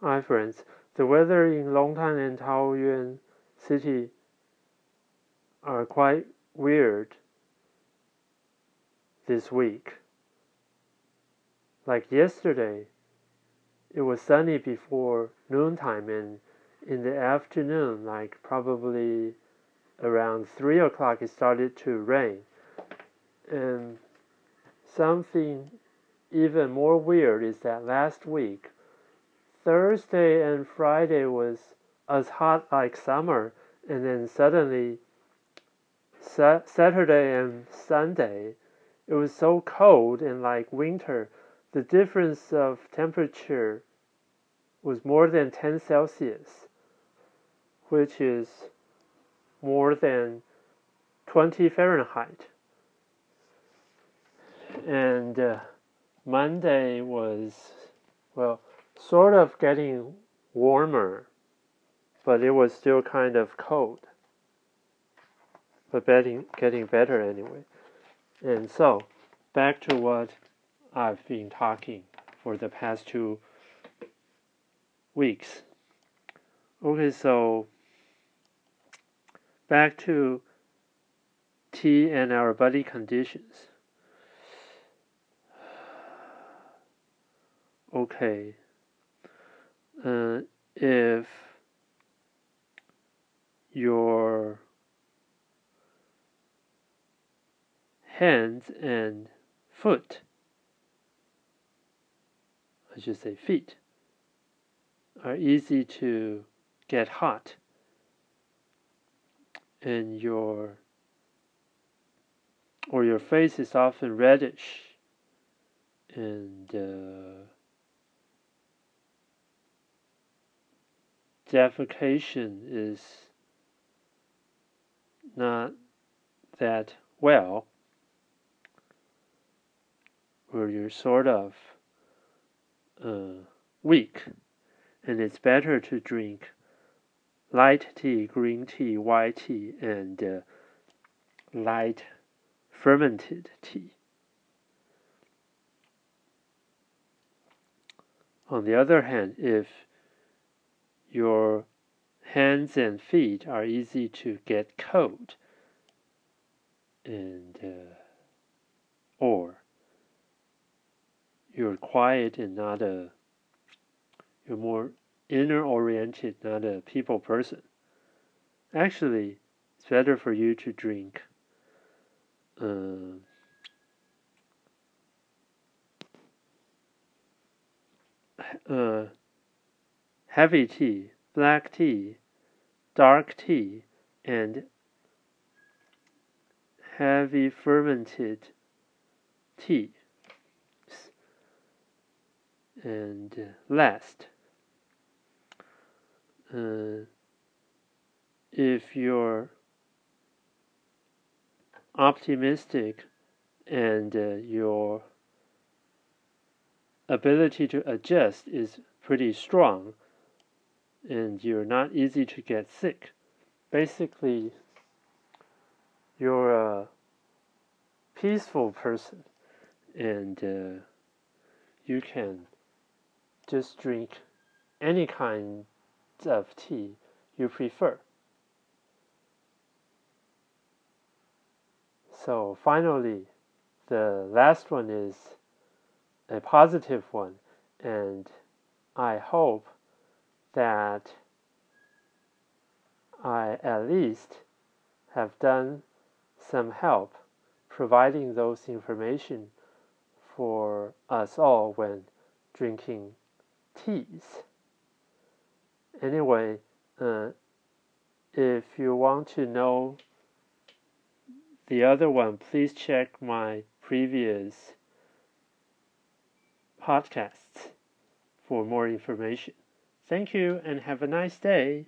Hi friends, the weather in Longtan and Taoyuan city are quite weird this week. Like yesterday, it was sunny before noontime and in the afternoon, like probably around three o'clock, it started to rain. And something even more weird is that last week, Thursday and Friday was as hot like summer, and then suddenly sa- Saturday and Sunday, it was so cold and like winter. The difference of temperature was more than 10 Celsius, which is more than 20 Fahrenheit. And uh, Monday was, well, sort of getting warmer, but it was still kind of cold. But getting, getting better anyway. And so, back to what I've been talking for the past two weeks. Okay, so back to tea and our body conditions. Okay, uh, if your hands and foot, I should say feet, are easy to get hot and your or your face is often reddish and uh, defecation is not that well, or you're sort of uh, weak, and it's better to drink light tea, green tea, white tea, and uh, light fermented tea. On the other hand, if your hands and feet are easy to get cold and uh, or you're quiet and not a you're more inner oriented not a people person. Actually it's better for you to drink uh, uh, heavy tea, black tea, dark tea, and heavy fermented tea. And last, uh, if you're optimistic and uh, your ability to adjust is pretty strong and you're not easy to get sick. Basically, you're a peaceful person and uh, you can just drink any kind of tea you prefer. So finally, the last one is a positive one, and I hope that I at least have done some help providing those information for us all when drinking teas. Anyway, uh, if you want to know the other one, please check my previous podcasts for more information. Thank you and have a nice day.